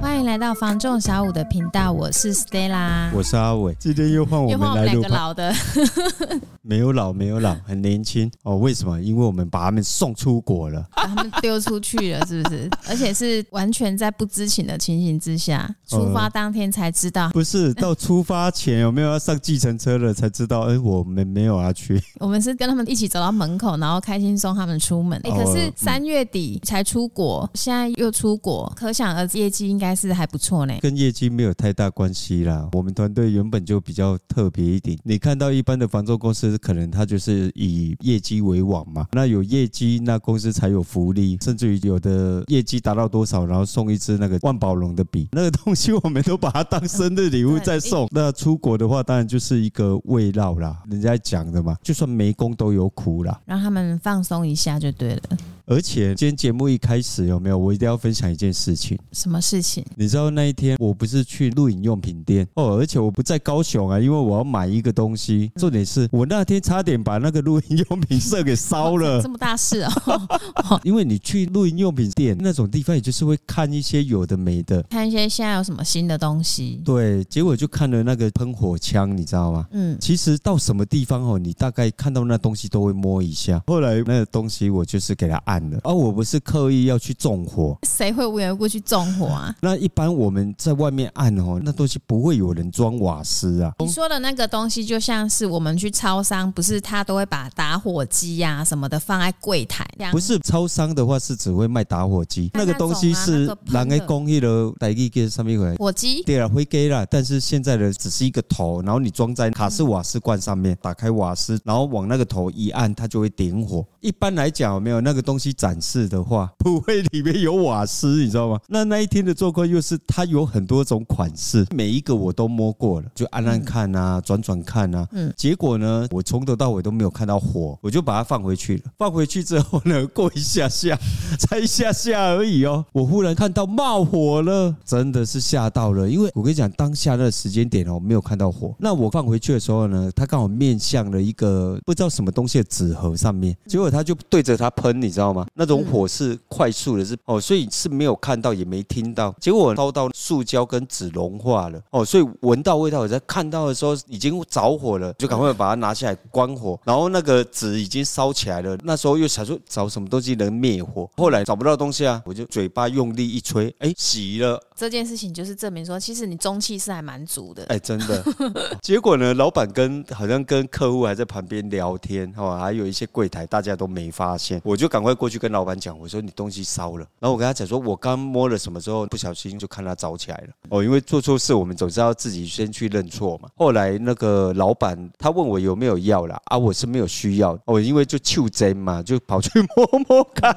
欢迎来到房仲小五的频道，我是 Stella，我是阿伟，今天又换我们来录，又换我们两个老的，没有老，没有老，很年轻哦。为什么？因为我们把他们送出国了，把他们丢出去了，是不是？而且是完全在不知情的情形之下，出发当天才知道。呃、不是 到出发前有没有要上计程车了才知道？哎，我们没有要去。我们是跟他们一起走到门口，然后开心送他们出门。哎，可是三月底才出国，现在又出国，可想而知业绩应该是。是还不错呢，跟业绩没有太大关系啦。我们团队原本就比较特别一点。你看到一般的房仲公司，可能他就是以业绩为王嘛。那有业绩，那公司才有福利，甚至于有的业绩达到多少，然后送一支那个万宝龙的笔，那个东西我们都把它当生日礼物在送。那出国的话，当然就是一个慰劳啦，人家讲的嘛，就算没工都有苦啦，让他们放松一下就对了。而且今天节目一开始有没有？我一定要分享一件事情。什么事情？你知道那一天我不是去露营用品店哦，而且我不在高雄啊，因为我要买一个东西。重点是我那天差点把那个露营用品社给烧了。这么大事哦！因为你去露营用品店那种地方，也就是会看一些有的没的，看一些现在有什么新的东西。对，结果就看了那个喷火枪，你知道吗？嗯。其实到什么地方哦，你大概看到那东西都会摸一下。后来那个东西我就是给他按。而、啊、我不是刻意要去纵火，谁会无缘无故去纵火啊？那一般我们在外面按哦，那东西不会有人装瓦斯啊。你说的那个东西，就像是我们去超商，不是他都会把打火机呀、啊、什么的放在柜台。不是超商的话，是只会卖打火机。那个东西是拿来工艺的，带一个上面回来。火机对了，会给了，但是现在的只是一个头，然后你装在卡式瓦斯罐上面，打开瓦斯，然后往那个头一按，它就会点火。一般来讲，有没有那个东西展示？的话，不会里面有瓦斯，你知道吗？那那一天的状况又是它有很多种款式，每一个我都摸过了，就按按看啊，转转看啊。嗯，结果呢，我从头到尾都没有看到火，我就把它放回去了。放回去之后呢，过一下下，才一下下而已哦，我忽然看到冒火了，真的是吓到了。因为我跟你讲，当下那个时间点哦，没有看到火。那我放回去的时候呢，它刚好面向了一个不知道什么东西的纸盒上面，结果它就对着它喷，你知道吗？那种。火是快速的，是哦，所以是没有看到也没听到，结果烧到塑胶跟纸融化了哦，所以闻到味道，我在看到的时候已经着火了，就赶快把它拿下来关火，然后那个纸已经烧起来了。那时候又想说找什么东西能灭火，后来找不到东西啊，我就嘴巴用力一吹，哎，熄了。这件事情就是证明说，其实你中气是还蛮足的。哎，真的。结果呢，老板跟好像跟客户还在旁边聊天，哦，还有一些柜台大家都没发现，我就赶快过去跟老板讲，我说你东西烧了。然后我跟他讲说，我刚摸了什么之后，不小心就看他着起来了。哦，因为做错事，我们总是要自己先去认错嘛。后来那个老板他问我有没有药啦，啊，我是没有需要。哦，因为就求真嘛，就跑去摸摸看。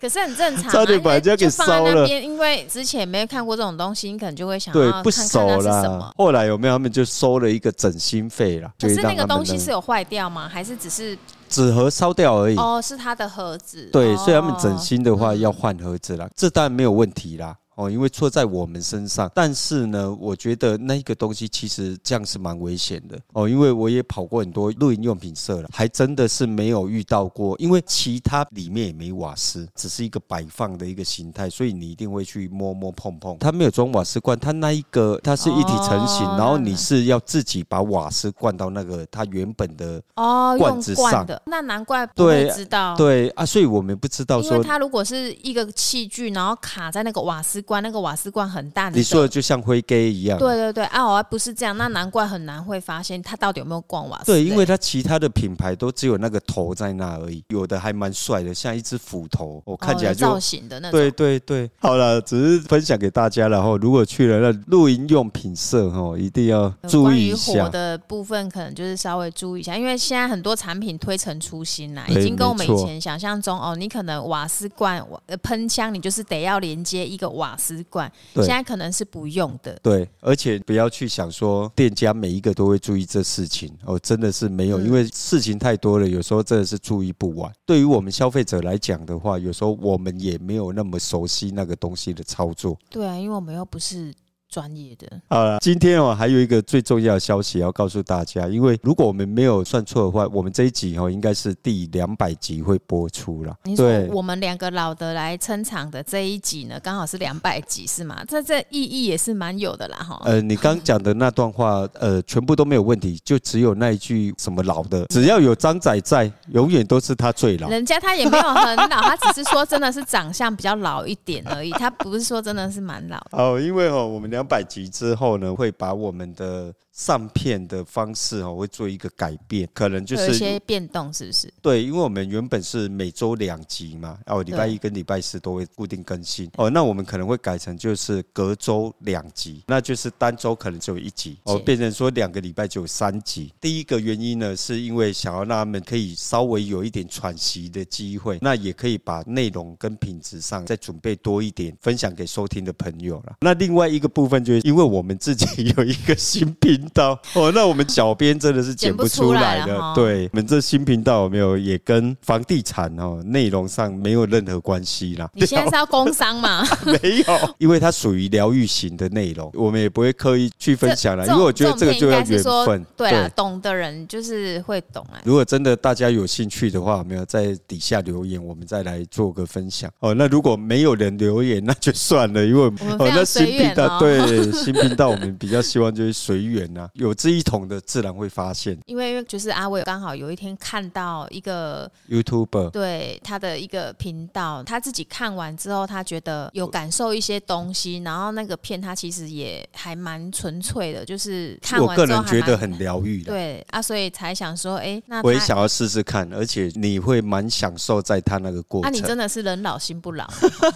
可是很正常，啊，差点把人家给烧了。因为之前没有看过这种东西，你可能就会想对不熟了。后来有没有他们就收了一个整心费了？可是那个东西是有坏掉吗？还是只是纸盒烧掉而已？哦，是它的盒子。对，所以他们整新的话要换盒子啦，这当然没有问题啦。哦，因为错在我们身上，但是呢，我觉得那个东西其实这样是蛮危险的哦。因为我也跑过很多露营用品社了，还真的是没有遇到过。因为其他里面也没瓦斯，只是一个摆放的一个形态，所以你一定会去摸摸碰碰。它没有装瓦斯罐，它那一个它是一体成型，然后你是要自己把瓦斯灌到那个它原本的哦罐子上的。那难怪不会知道对，对啊，所以我们不知道说，它如果是一个器具，然后卡在那个瓦斯。关那个瓦斯罐很大，你说的就像灰给一样。对对对，啊，我不是这样，那难怪很难会发现它到底有没有灌瓦斯。对，因为它其他的品牌都只有那个头在那而已，有的还蛮帅的，像一只斧头，我看起来就造型的那种。对对对，好了，只是分享给大家，然后如果去了那露营用品社哦，一定要注意一下。火的部分，可能就是稍微注意一下，因为现在很多产品推陈出新啦，已经跟我们以前想象中哦，你可能瓦斯罐喷枪，你就是得要连接一个瓦斯罐，现在可能是不用的。对，而且不要去想说店家每一个都会注意这事情哦，真的是没有，因为事情太多了，有时候真的是注意不完。对于我们消费者来讲的话，有时候我们也没有那么熟悉那个东西的操作。对啊，因为我们又不是专业的。好了，今天哦还有一个最重要的消息要告诉大家，因为如果我们没有算错的话，我们这一集哦应该是第两百集会播出了。你说我们两个老的来撑场的这一集呢，刚好是两百集是吗？这这意义也是蛮有的啦哈。呃，你刚讲的那段话，呃，全部都没有问题，就只有那一句什么老的，只要有张仔在，永远都是他最老。人家他也没有很老，他只是说真的是长相比较老一点而已，他不是说真的是 蛮老的。哦，因为哦，我们两百集之后呢，会把我们的。上片的方式哦，会做一个改变，可能就是有一些变动，是不是？对，因为我们原本是每周两集嘛，哦，礼拜一跟礼拜四都会固定更新哦，那我们可能会改成就是隔周两集，那就是单周可能只有一集哦，变成说两个礼拜就有三集。第一个原因呢，是因为想要让他们可以稍微有一点喘息的机会，那也可以把内容跟品质上再准备多一点，分享给收听的朋友了。那另外一个部分就是因为我们自己有一个新品。到 哦，那我们小编真的是剪不出来的。对，我们这新频道有没有也跟房地产哦内容上没有任何关系啦？你现在是要工商吗？没有，因为它属于疗愈型的内容，我们也不会刻意去分享了。因为我觉得这个就要缘分。对啊，懂的人就是会懂啊。如果真的大家有兴趣的话，有没有在底下留言，我们再来做个分享哦。那如果没有人留言，那就算了，因为哦，那新频道对新频道，我们比较希望就是随缘。有这一桶的自然会发现，因为就是阿伟刚好有一天看到一个 YouTuber 对他的一个频道，他自己看完之后，他觉得有感受一些东西，然后那个片他其实也还蛮纯粹的，就是看完之后我个人觉得很疗愈的。对啊，所以才想说，哎、欸，那我也想要试试看，而且你会蛮享受在他那个过程。那、啊、你真的是人老心不老，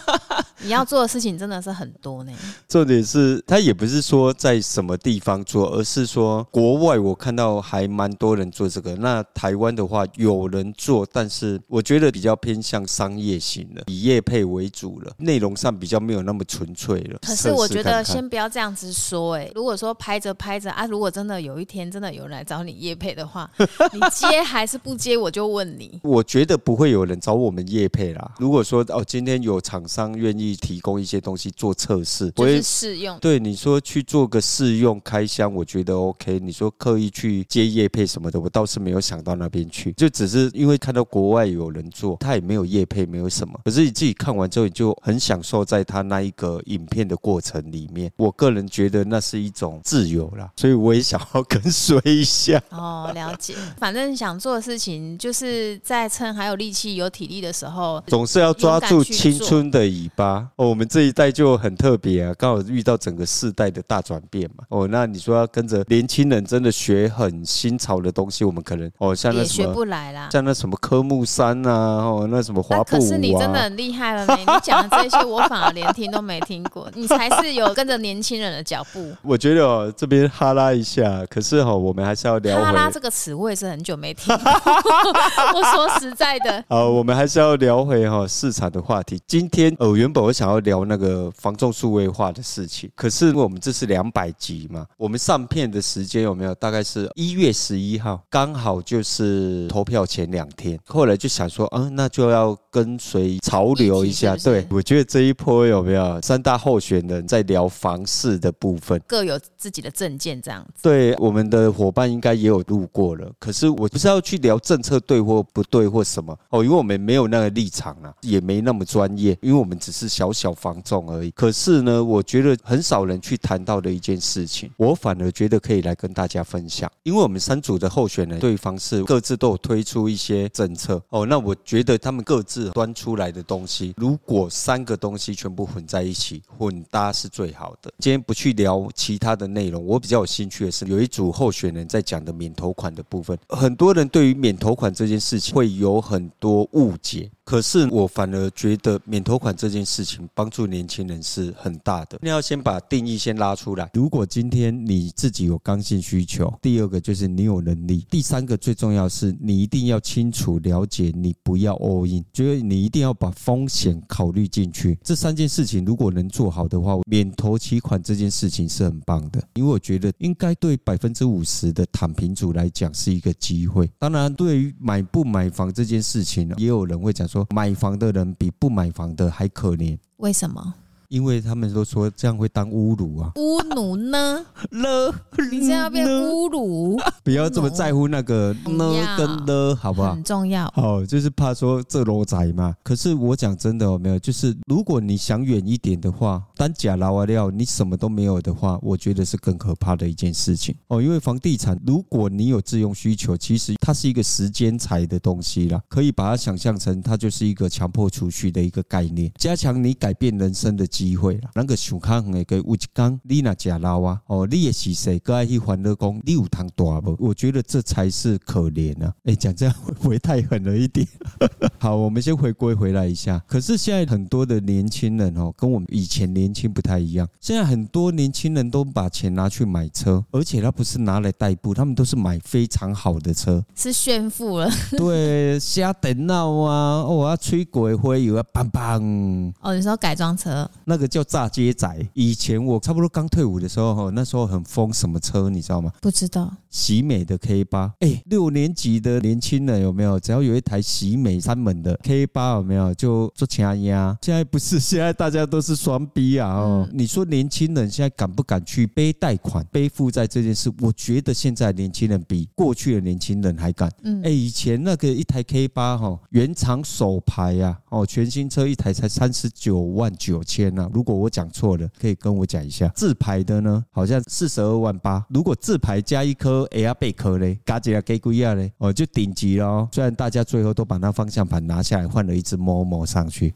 你要做的事情真的是很多呢。重点是他也不是说在什么地方做，而是说国外我看到还蛮多人做这个。那台湾的话有人做，但是我觉得比较偏向商业型的，以业配为主了，内容上比较没有那么纯粹了。可是我觉得先不要这样子说，哎，如果说拍着拍着啊，如果真的有一天真的有人来找你业配的话，你接还是不接？我就问你。我觉得不会有人找我们业配啦。如果说哦，今天有厂商愿意提供一些东西做测试，就是试用。对你说去做个试用开箱，我觉得 OK。你说刻意去接业配什么的，我倒是没有想到那边去，就只是因为看到国外有人做，他也没有业配，没有什么。可是你自己看完之后，你就很享受在他那一个影片的过程里面。我个人觉得那是一种自由啦，所以我也想要跟随一下。哦，了解。反正想做的事情，就是在趁还有力气、有体力的时候，总是要抓住青春的尾巴。哦，我们这一代就很特别啊，刚好遇到整个世代的大转变嘛。哦，那你说要跟着年轻人真的学很新潮的东西，我们可能哦，像那什么学不来啦，像那什么科目三啊，哦，那什么滑步舞啊。可是你真的很厉害了呢，你讲的这些我反而连听都没听过，你才是有跟着年轻人的脚步。我觉得哦，这边哈拉一下，可是哈、哦，我们还是要聊。哈拉这个词我也是很久没听过。我说实在的，好，我们还是要聊回哈市场的话题。今天呃，原本我想要聊那个房仲数位化的事情，可是因为我们这是两百集嘛，我们上片的时间有没有？大概是一月十一号，刚好就是投票前两天。后来就想说，嗯，那就要跟随潮流一下。对，我觉得这一波有没有三大候选人在聊房市的部分，各有自己的证件这样子。对，我们的伙伴应该也有路过了。可是我不是要去聊政策对或不对或什么哦，因为我们没有那个立场啊，也没那么专业，因为我们只是小小房仲而已。可是呢，我觉得很少人去谈到的一件事情，我反而觉得可以来跟大家分享，因为我们三组的候选人对方是各自都有推出一些政策哦。那我觉得他们各自端出来的东西，如果三个东西全部混在一起，混搭是最好的。今天不去聊其他的内容，我比较有兴趣的是有一组候选人在讲的免头款的部分。很多人对于免头款这件事情会有很多误解。可是我反而觉得免头款这件事情帮助年轻人是很大的。你要先把定义先拉出来。如果今天你自己有刚性需求，第二个就是你有能力，第三个最重要是你一定要清楚了解，你不要 all in，就是你一定要把风险考虑进去。这三件事情如果能做好的话，免头期款这件事情是很棒的。因为我觉得应该对百分之五十的躺平族来讲是一个机会。当然，对于买不买房这件事情，也有人会讲说。买房的人比不买房的还可怜，为什么？因为他们都说这样会当侮辱啊。侮辱呢？了，你这样变侮辱？不要这么在乎那个呢跟了，好不好？很重要。好，就是怕说这罗仔嘛。可是我讲真的有没有？就是如果你想远一点的话，单假拉瓦料，你什么都没有的话，我觉得是更可怕的一件事情哦。因为房地产，如果你有自用需求，其实它是一个时间财的东西啦，可以把它想象成它就是一个强迫储蓄的一个概念，加强你改变人生的机会啦。那个熊康诶，给吴吉刚丽娜假老啊哦，你也是谁？哥爱去欢乐宫，你有糖大不？我觉得这才是可怜啊！哎，讲这样会不会太狠了一点？好，我们先回归回来一下。可是现在很多的年轻人哦，跟我们以前年轻不太一样。现在很多年轻人都把钱拿去买车，而且他不是拿来代步，他们都是买非常好的车，是炫富了。对，瞎等闹啊！我要吹鬼灰油啊，砰砰！哦，你说改装车，那个叫炸街仔。以前我差不多刚退伍的时候，那时候很疯什么车，你知道吗？不知道。喜美的 K 八，哎，六年级的年轻人有没有？只要有一台喜美三门的 K 八，有没有就做掐压？现在不是，现在大家都是双 B 啊！哦，你说年轻人现在敢不敢去背贷款、背负债这件事？我觉得现在年轻人比过去的年轻人还敢。嗯，哎，以前那个一台 K 八哈，原厂首排呀，哦，全新车一台才三十九万九千啊。如果我讲错了，可以跟我讲一下。自排的呢，好像四十二万八。如果自排加一颗 Air 贝壳嘞，加几啊给贵亚嘞，哦，就顶级咯。虽然大家最后都把那方向盘拿下来，换了一只摸摸上去。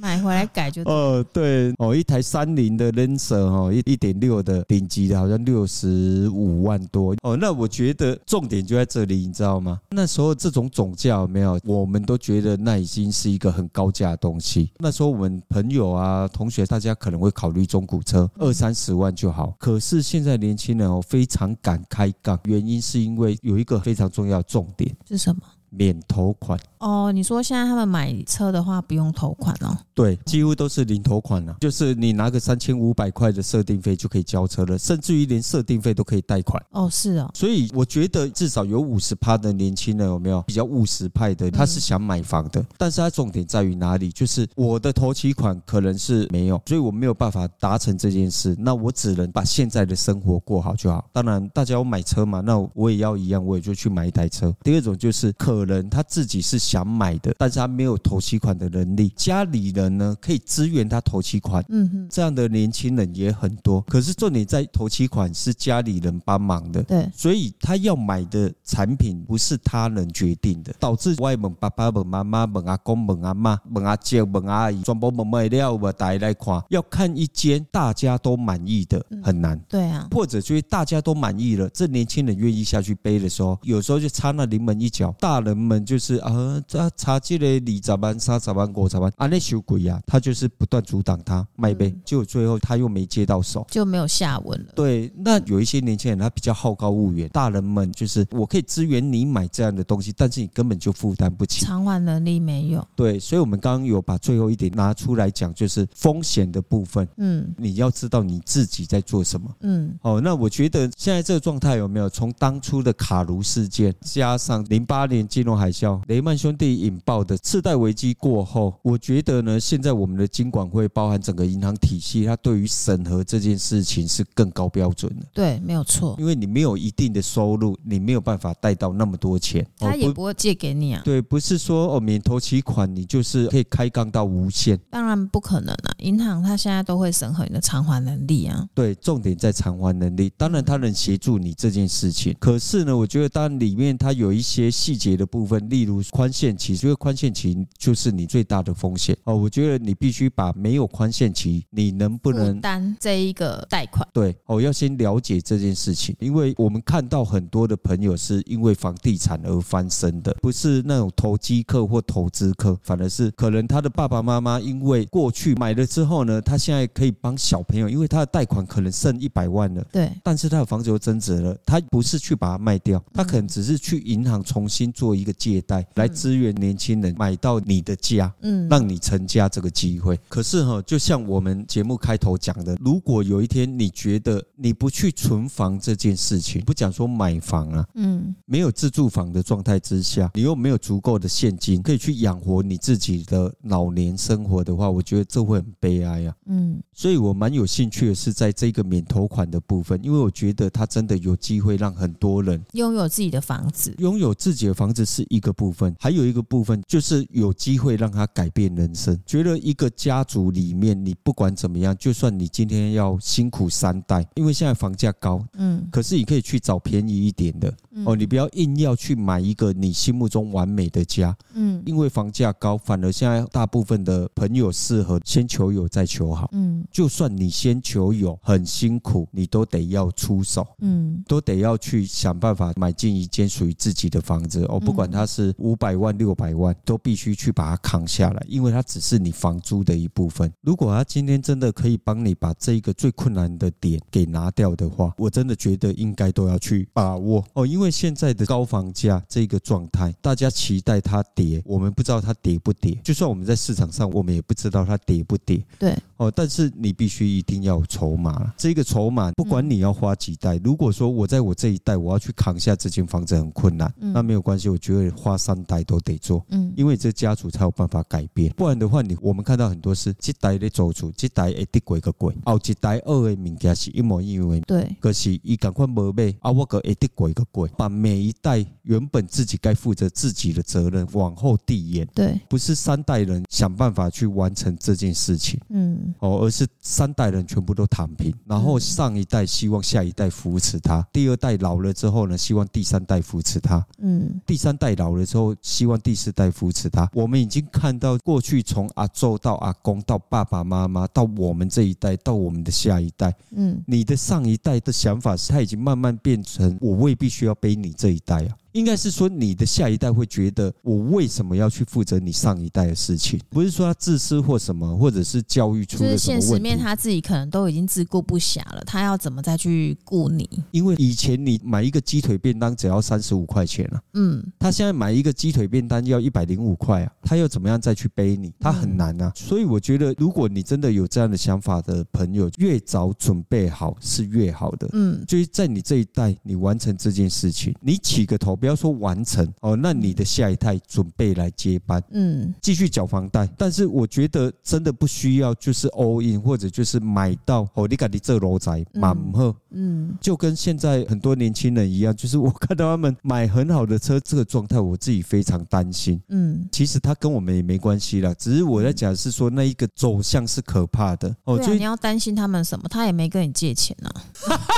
买回来改就哦，对哦，一台三菱的 Lancer 哦，一一点六的顶级的，好像六十五万多哦。那我觉得重点就在这里，你知道吗？那时候这种总价有没有，我们都觉得那已经是一个很高价的东西。那时候我们朋友啊、同学，大家可能会考虑中古车，二三十万就好。可是现在年轻人哦，非常敢开杠，原因是因为有一个非常重要的重点是什么？免头款。哦，你说现在他们买车的话不用头款哦？对，几乎都是零头款了，就是你拿个三千五百块的设定费就可以交车了，甚至于连设定费都可以贷款。哦，是哦。所以我觉得至少有五十趴的年轻人有没有比较务实派的？他是想买房的，但是他重点在于哪里？就是我的头期款可能是没有，所以我没有办法达成这件事。那我只能把现在的生活过好就好。当然，大家要买车嘛，那我也要一样，我也就去买一台车。第二种就是可能他自己是想买的，但是他没有投期款的能力，家里人呢可以支援他投期款，嗯哼，这样的年轻人也很多。可是重点在投期款是家里人帮忙的，对，所以他要买的产品不是他能决定的，导致外问爸爸问妈妈问阿公问阿妈问阿姐问阿姨，全部问没了，我带来看，要看一间大家都满意的很难，对啊，或者就是大家都满意了，这年轻人愿意下去背的时候，有时候就差那临门一脚，大人们就是啊，这差这。嘞，你咋办、三十万、五十万，啊，那修鬼呀，他就是不断阻挡他卖呗，结果最后他又没接到手，就没有下文了。对，那有一些年轻人他比较好高骛远，大人们就是我可以支援你买这样的东西，但是你根本就负担不起，偿还能力没有。对，所以我们刚刚有把最后一点拿出来讲，就是风险的部分。嗯，你要知道你自己在做什么。嗯，哦，那我觉得现在这个状态有没有从当初的卡卢事件，加上零八年金融海啸，雷曼兄弟引爆。的次贷危机过后，我觉得呢，现在我们的金管会包含整个银行体系，它对于审核这件事情是更高标准的。对，没有错。因为你没有一定的收入，你没有办法贷到那么多钱，他也不会借给你啊。对，不是说哦，免头期款你就是可以开杠到无限。当然不可能啊，银行它现在都会审核你的偿还能力啊。对，重点在偿还能力。当然，它能协助你这件事情。可是呢，我觉得当然里面它有一些细节的部分，例如宽限期，因为宽限期就是你最大的风险哦。我觉得你必须把没有宽限期，你能不能担这一个贷款？对哦，要先了解这件事情，因为我们看到很多的朋友是因为房地产而翻身的，不是那种投机客或投资客，反而是可能他的爸爸妈妈因为过去买了之后呢，他现在可以帮小朋友，因为他的贷款可能剩一百万了，对，但是他的房子又增值了，他不是去把它卖掉，他可能只是去银行重新做一个借贷，来支援年轻人买到你的家，嗯，让你成家这个机会。可是哈，就像我们节目开头讲的，如果有一天你觉得你不去存房这件事情，不讲说买房啊，嗯，没有自住房的状态之下，你又没有足够的现金可以去养活你自己的老年生活的话，我觉得这会很悲哀啊，嗯，所以我蛮有兴趣的是在这个免头款的部分，因为我觉得它真的有机会让很多人拥有自己的房子，拥有自己的房子是一个部分，还有一个部分就是有机会让他改变人生。觉得一个家族里面，你不管怎么样，就算你今天要辛苦三代，因为现在房价高，嗯，可是你可以去找便宜一点的，哦，你不要硬要去买一个你心目中完美的家，嗯，因为房价高，反而现在大部分的朋友适合先求有再求好，嗯，就算你先求有很辛苦，你都得要出手，嗯，都得要去想办法买进一间属于自己的房子，哦，不管它是五百万六百万，都必须去把它扛下来，因为它只是你房租的一部分。如果他今天真的可以帮你把这一个最困难的点给拿掉的话，我真的觉得应该都要去把握哦，因为现在的高房价这个状态，大家期待它跌，我们不知道它跌不跌。就算我们在市场上，我们也不知道它跌不跌。对哦，但是你必须一定要有筹码，这个筹码不管你要花几代，如果说我在我这一代我要去扛下这间房子很困难，那没有关系，我觉得花三代都得做，嗯，因为这家族才有办法改变，不然的话，你我们看到很多是这代的走出，这代一滴贵个贵，后一代二的物件是一模一样的，对，可是伊赶快没买，啊，我个一滴贵个贵，把每一代原本自己该负责自己的责任往后递延，对，不是三代人想办法去完成这件事情，嗯，哦，而是三代人全部都躺平，然后上一代希望下一代扶持他，第二代老了之后呢，希望第三代扶持他，嗯，第三代老了之后，希望第四代扶持他。我们已经看到过去从阿周到阿公到爸爸妈妈到我们这一代到我们的下一代，嗯，你的上一代的想法是他已经慢慢变成我未必需要背你这一代啊。应该是说，你的下一代会觉得，我为什么要去负责你上一代的事情？不是说他自私或什么，或者是教育出了什么现实面，他自己可能都已经自顾不暇了，他要怎么再去顾你？因为以前你买一个鸡腿便当只要三十五块钱了，嗯，他现在买一个鸡腿便当要一百零五块啊，他又怎么样再去背你？他很难啊。所以我觉得，如果你真的有这样的想法的朋友，越早准备好是越好的。嗯，就是在你这一代，你完成这件事情，你起个头，不要说完成。哦，那你的下一代准备来接班，嗯，继续缴房贷。但是我觉得真的不需要，就是 all in 或者就是买到哦，你赶紧这楼宅满贺，嗯，就跟现在很多年轻人一样，就是我看到他们买很好的车，这个状态我自己非常担心，嗯，其实他跟我们也没关系啦，只是我在讲是说那一个走向是可怕的哦，就你要担心他们什么？他也没跟你借钱啊，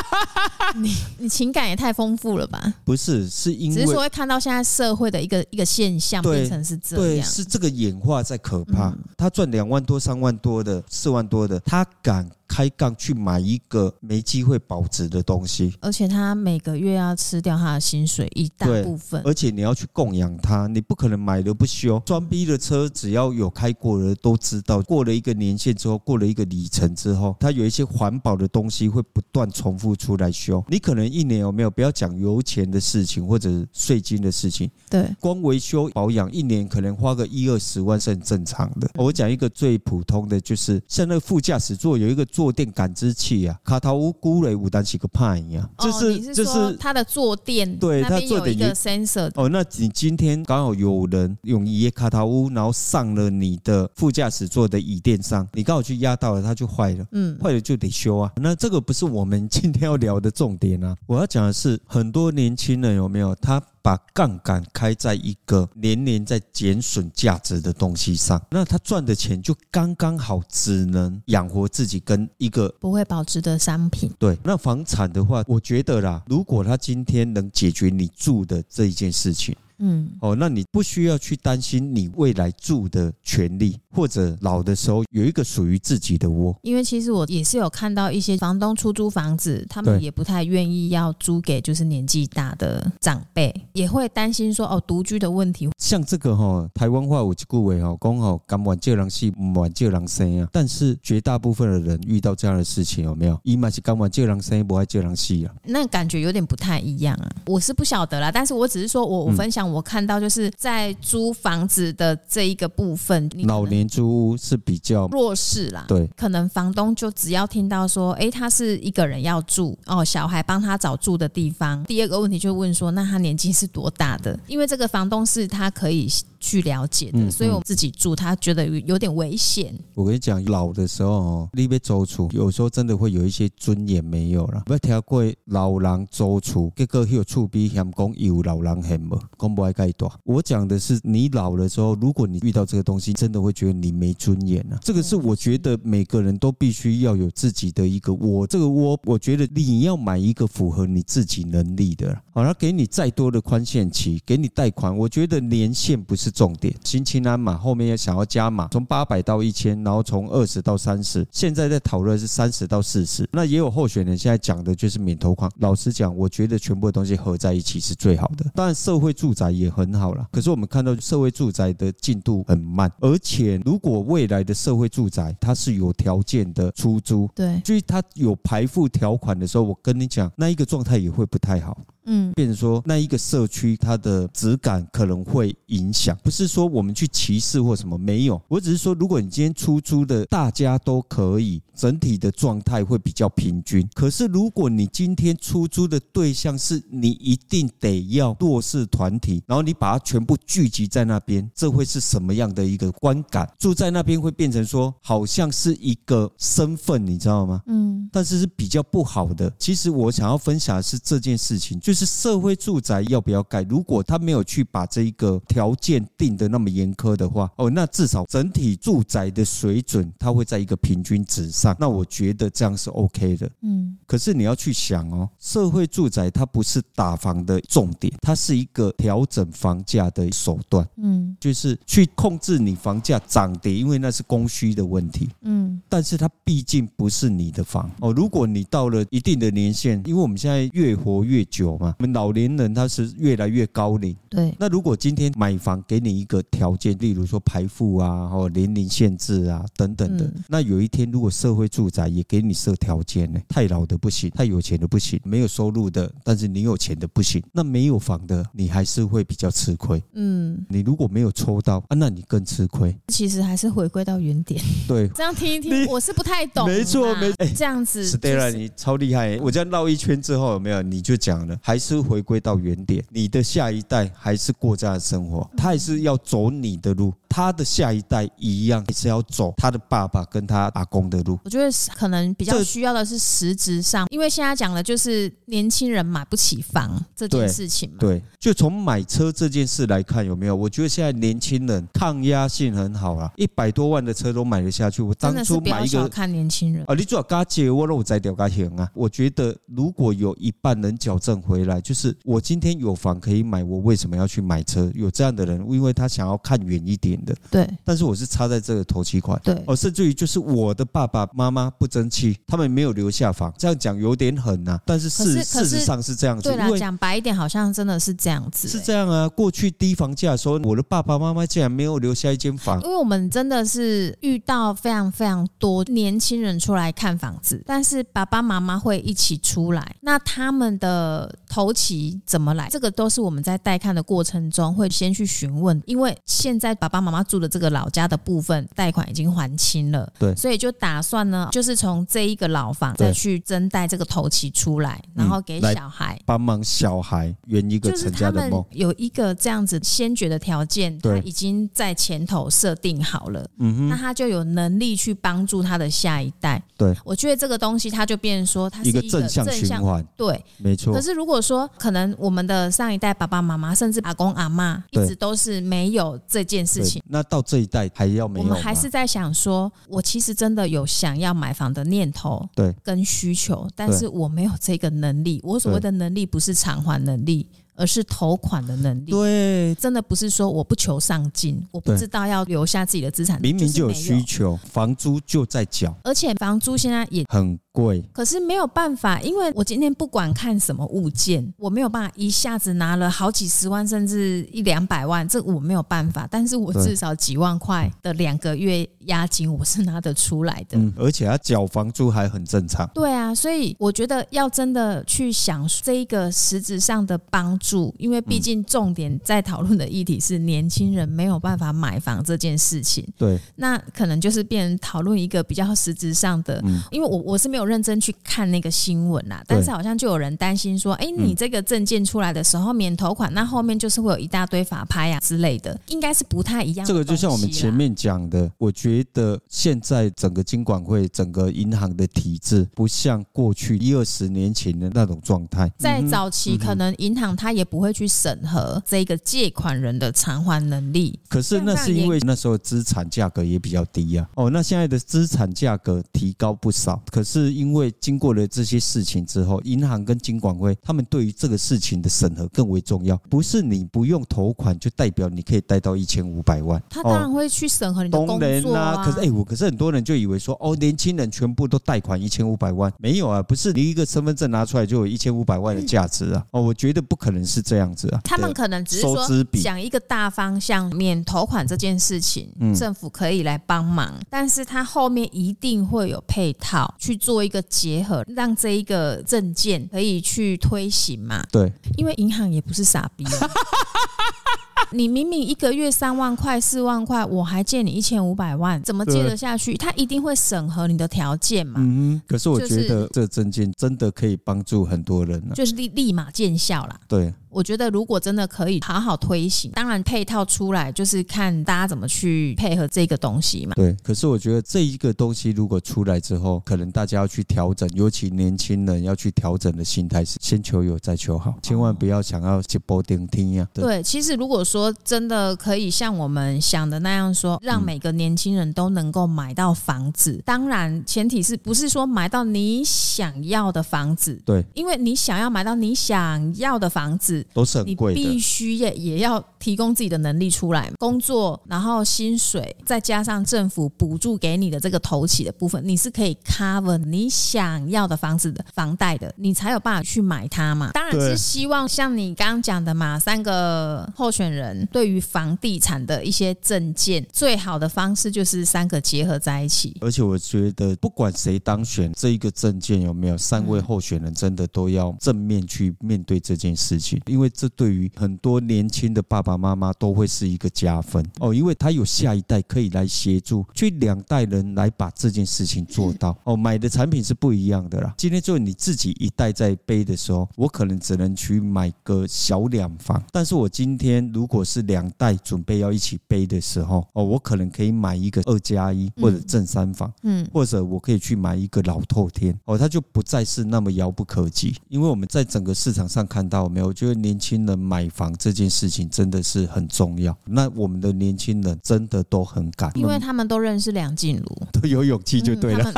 你你情感也太丰富了吧？不是，是因为只是说会看到现在。社会的一个一个现象变成是这样，对，是这个演化在可怕。他赚两万多、三万多的、四万多的，他敢。开杠去买一个没机会保值的东西，而且他每个月要吃掉他的薪水一大部分，而且你要去供养他，你不可能买了不修。装逼的车只要有开过的都知道，过了一个年限之后，过了一个里程之后，它有一些环保的东西会不断重复出来修。你可能一年有没有不要讲油钱的事情或者税金的事情，对，光维修保养一年可能花个一二十万是很正常的。我讲一个最普通的就是像那个副驾驶座有一个。坐垫感知器啊，卡塔乌孤雷武丹几个派一样，就是就是它的坐垫，对，它坐垫有一个 sensor。哦，那你今天刚好有人用一页卡塔乌，然后上了你的副驾驶座的椅垫上，你刚好去压到了，它就坏了，嗯，坏了就得修啊。那这个不是我们今天要聊的重点啊，我要讲的是很多年轻人有没有他。把杠杆开在一个年年在减损价值的东西上，那他赚的钱就刚刚好，只能养活自己跟一个不会保值的商品。对，那房产的话，我觉得啦，如果他今天能解决你住的这一件事情。嗯，哦，那你不需要去担心你未来住的权利，或者老的时候有一个属于自己的窝。因为其实我也是有看到一些房东出租房子，他们也不太愿意要租给就是年纪大的长辈，也会担心说哦独居的问题。像这个哈，台湾话有一句话哈，讲好敢玩借人死，不玩借人生啊。但是绝大部分的人遇到这样的事情有没有？伊嘛是敢玩借人生，不爱借人死啊。那感觉有点不太一样啊。我是不晓得啦，但是我只是说我我分享。我看到就是在租房子的这一个部分，老年租屋是比较弱势啦。对，可能房东就只要听到说，哎，他是一个人要住哦，小孩帮他找住的地方。第二个问题就问说，那他年纪是多大的？因为这个房东是他可以去了解的，所以我们自己住，他觉得有点危险。我跟你讲，老的时候哦，你被租厝，有时候真的会有一些尊严没有了。不要听过老人租厝，结果有厝比嫌讲有老人嫌无，讲不爱盖大。我讲的是，你老的时候，如果你遇到这个东西，真的会觉得你没尊严啊。这个是我觉得每个人都必须要有自己的一个窝。这个窝，我觉得你要买一个符合你自己能力的。好，他给你再多的宽限期，给你贷款，我觉得年限不是重点。新青安嘛，后面要想要加码，从八百到一千，然后从二十到三十，现在在讨论是三十到四十。那也有候选人现在讲的就是免投款。老实讲，我觉得全部的东西合在一起是最好的。当然，社会住宅也很好了。可是我们看到社会住宅的进度很慢，而且如果未来的社会住宅它是有条件的出租，对，所以它有排付条款的时候，我跟你讲，那一个状态也会不太好。嗯，变成说那一个社区它的质感可能会影响，不是说我们去歧视或什么，没有，我只是说，如果你今天出租的大家都可以，整体的状态会比较平均。可是如果你今天出租的对象是你一定得要弱势团体，然后你把它全部聚集在那边，这会是什么样的一个观感？住在那边会变成说好像是一个身份，你知道吗？嗯，但是是比较不好的。其实我想要分享的是这件事情。就是社会住宅要不要盖？如果他没有去把这一个条件定得那么严苛的话，哦，那至少整体住宅的水准，它会在一个平均值上。那我觉得这样是 OK 的。嗯。可是你要去想哦，社会住宅它不是打房的重点，它是一个调整房价的手段。嗯。就是去控制你房价涨跌，因为那是供需的问题。嗯。但是它毕竟不是你的房哦。如果你到了一定的年限，因为我们现在越活越久。我们老年人他是越来越高龄，对。那如果今天买房给你一个条件，例如说排富啊，或年龄限制啊等等的，那有一天如果社会住宅也给你设条件呢？太老的不行，太有钱的不行，没有收入的，但是你有钱的不行，那没有房的你还是会比较吃亏。嗯，你如果没有抽到啊，那你更吃亏。其实还是回归到原点。对，这样听一听，我是不太懂。没错，没错。这样子，Stella，你超厉害。我这样绕一圈之后有没有？你就讲了。还是回归到原点，你的下一代还是过这样的生活，他还是要走你的路。他的下一代一样也是要走他的爸爸跟他阿公的路。我觉得可能比较需要的是实质上，因为现在讲的就是年轻人买不起房这件事情嘛。对，就从买车这件事来看，有没有？我觉得现在年轻人抗压性很好啊，一百多万的车都买得下去。我当初买一个看年轻人啊，你最好加借我，让我再掉加钱啊。我觉得如果有一半能矫正回来，就是我今天有房可以买，我为什么要去买车？有这样的人，因为他想要看远一点。对，但是我是插在这个头期款，对，哦，甚至于就是我的爸爸妈妈不争气，他们没有留下房，这样讲有点狠呐、啊，但是事事实上是这样子，对啦，讲白一点，好像真的是这样子、欸，是这样啊。过去低房价的时候，我的爸爸妈妈竟然没有留下一间房，因为我们真的是遇到非常非常多年轻人出来看房子，但是爸爸妈妈会一起出来，那他们的头期怎么来？这个都是我们在带看的过程中会先去询问，因为现在爸爸妈妈妈。住的这个老家的部分贷款已经还清了，对，所以就打算呢，就是从这一个老房再去增贷这个头期出来，然后给小孩帮忙小孩圆一个成家的梦。有一个这样子先决的条件，他已经在前头设定好了，嗯哼，那他就有能力去帮助他的下一代。对，我觉得这个东西他就变成说，它是一个正向循环，对，没错。可是如果说可能我们的上一代爸爸妈妈甚至阿公阿妈一直都是没有这件事情。那到这一代还要没有？我们还是在想说，我其实真的有想要买房的念头，对，跟需求，但是我没有这个能力。我所谓的能力不是偿还能力，而是投款的能力。对，真的不是说我不求上进，我不知道要留下自己的资产。明明就有需求，房租就在缴，而且房租现在也很贵。可是没有办法，因为我今天不管看什么物件，我没有办法一下子拿了好几十万，甚至一两百万，这我没有办法。但是我至少几万块的两个月押金，我是拿得出来的。嗯，而且他缴房租还很正常。对啊，所以我觉得要真的去想这一个实质上的帮助，因为毕竟重点在讨论的议题是年轻人没有办法买房这件事情。对，那可能就是变成讨论一个比较实质上的。嗯，因为我我是没有认真去看那个新闻啦，但是好像就有人担心说，哎，你这个证件出来的时候免头款，那后面就是会有一大堆法拍啊之类的，应该是不太一样。这个就像我们前面讲的，我觉得现在整个金管会、整个银行的体制，不像过去一二十年前的那种状态。在早期，可能银行它也不会去审核这个借款人的偿还能力。可是那是因为那时候资产价格也比较低呀。哦，那现在的资产价格提高不少。可是因为经过了这些事情之后，银行跟金管会他们对于这个事情的审核更为重要。不是你不用投款就代表你可以贷到一千五百万。他当然会去审核你的工作啊。可是哎，我可是很多人就以为说哦，年轻人全部都贷款一千五百万，没有啊，不是你一个身份证拿出来就有一千五百万的价值啊。哦，我觉得不可能是这样子啊。他们可能只是说讲一个大方向，免投款这件事情，政府可以来帮忙，但是他后面一定会有配套去做一个结合，让这一个证件可以去推行嘛。对，因为银行也不是傻逼啊。你明明一个月三万块、四万块，我还借你一千五百万，怎么借得下去？他一定会审核你的条件嘛。嗯，可是我觉得这证件真的可以帮助很多人了，就是立立马见效啦。对。我觉得如果真的可以好好推行，当然配套出来就是看大家怎么去配合这个东西嘛。对，可是我觉得这一个东西如果出来之后，可能大家要去调整，尤其年轻人要去调整的心态是先求有再求好，千万不要想要去波顶听呀。对，其实如果说真的可以像我们想的那样说，让每个年轻人都能够买到房子，嗯、当然前提是不是说买到你想要的房子？对，因为你想要买到你想要的房子。都是很贵的，你必须也也要提供自己的能力出来，工作，然后薪水，再加上政府补助给你的这个头起的部分，你是可以 cover 你想要的房子的房贷的，你才有办法去买它嘛。当然是希望像你刚刚讲的嘛，三个候选人对于房地产的一些证件，最好的方式就是三个结合在一起。而且我觉得，不管谁当选，这一个证件有没有，三位候选人真的都要正面去面对这件事情。因为这对于很多年轻的爸爸妈妈都会是一个加分哦，因为他有下一代可以来协助，去两代人来把这件事情做到哦。买的产品是不一样的啦。今天就你自己一代在背的时候，我可能只能去买个小两房，但是我今天如果是两代准备要一起背的时候哦，我可能可以买一个二加一或者正三房，嗯，或者我可以去买一个老透天哦，它就不再是那么遥不可及。因为我们在整个市场上看到没有，我觉得年轻人买房这件事情真的是很重要。那我们的年轻人真的都很敢，因为他们都认识梁静茹，都有勇气就对了。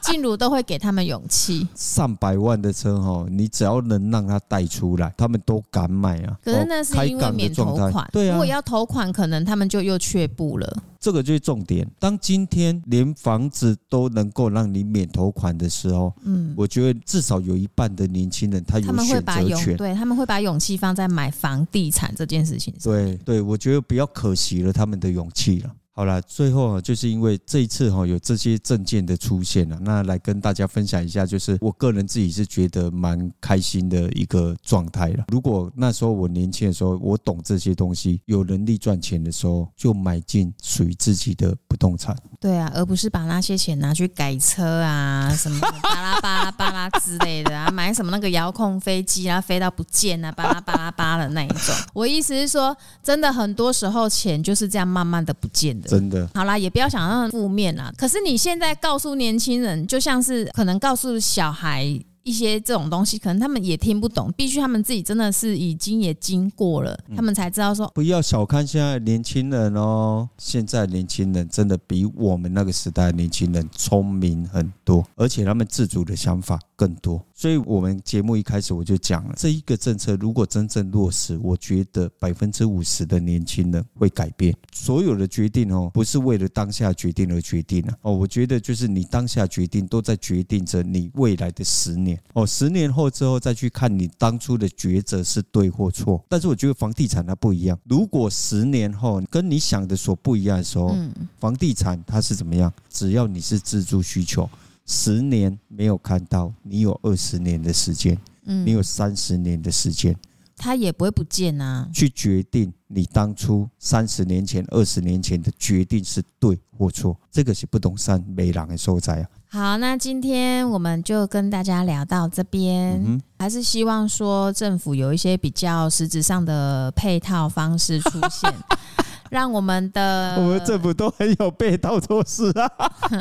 静茹都会给他们勇气。上百万的车哈，你只要能让他带出来，他们都敢买啊。可是那是因为免头款，对啊。如果要头款，可能他们就又却步了。这个就是重点。当今天连房子都能够让你免头款的时候，嗯，我觉得至少有一半的年轻人他有选择权，对，他们会把勇气放在买房地产这件事情上。对对，我觉得比较可惜了他们的勇气了。好了，最后啊，就是因为这一次哈有这些证件的出现了，那来跟大家分享一下，就是我个人自己是觉得蛮开心的一个状态了。如果那时候我年轻的时候，我懂这些东西，有能力赚钱的时候，就买进属于自己的不动产。对啊，而不是把那些钱拿去改车啊，什么巴拉巴拉巴拉之类的啊，买什么那个遥控飞机啊，飞到不见啊，巴拉巴拉巴拉的那一种。我意思是说，真的很多时候钱就是这样慢慢的不见的。真的，好啦，也不要想那么负面啦。可是你现在告诉年轻人，就像是可能告诉小孩一些这种东西，可能他们也听不懂。必须他们自己真的是已经也经过了，他们才知道说，不要小看现在年轻人哦。现在年轻人真的比我们那个时代年轻人聪明很多，而且他们自主的想法更多。所以，我们节目一开始我就讲了，这一个政策如果真正落实，我觉得百分之五十的年轻人会改变。所有的决定哦，不是为了当下决定而决定啊。哦，我觉得就是你当下决定，都在决定着你未来的十年。哦，十年后之后再去看你当初的抉择是对或错。但是我觉得房地产它不一样。如果十年后跟你想的所不一样的时候，房地产它是怎么样？只要你是自住需求，十年没有看到，你有二十年的时间，嗯你有三十年的时间。他也不会不见啊！去决定你当初三十年前、二十年前的决定是对或错，这个是不动产没人的所在啊。好，那今天我们就跟大家聊到这边，嗯、还是希望说政府有一些比较实质上的配套方式出现。让我们的我们政府都很有被盗措施啊，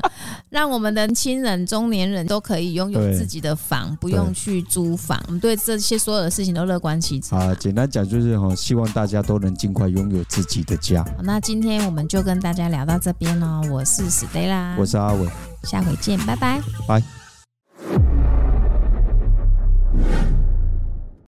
让我们的亲人、中年人都可以拥有自己的房，不用去租房。我们对这些所有的事情都乐观其词。啊，简单讲就是哈，希望大家都能尽快拥有自己的家。那今天我们就跟大家聊到这边喽，我是史黛拉，我是阿伟，下回见，拜拜，拜。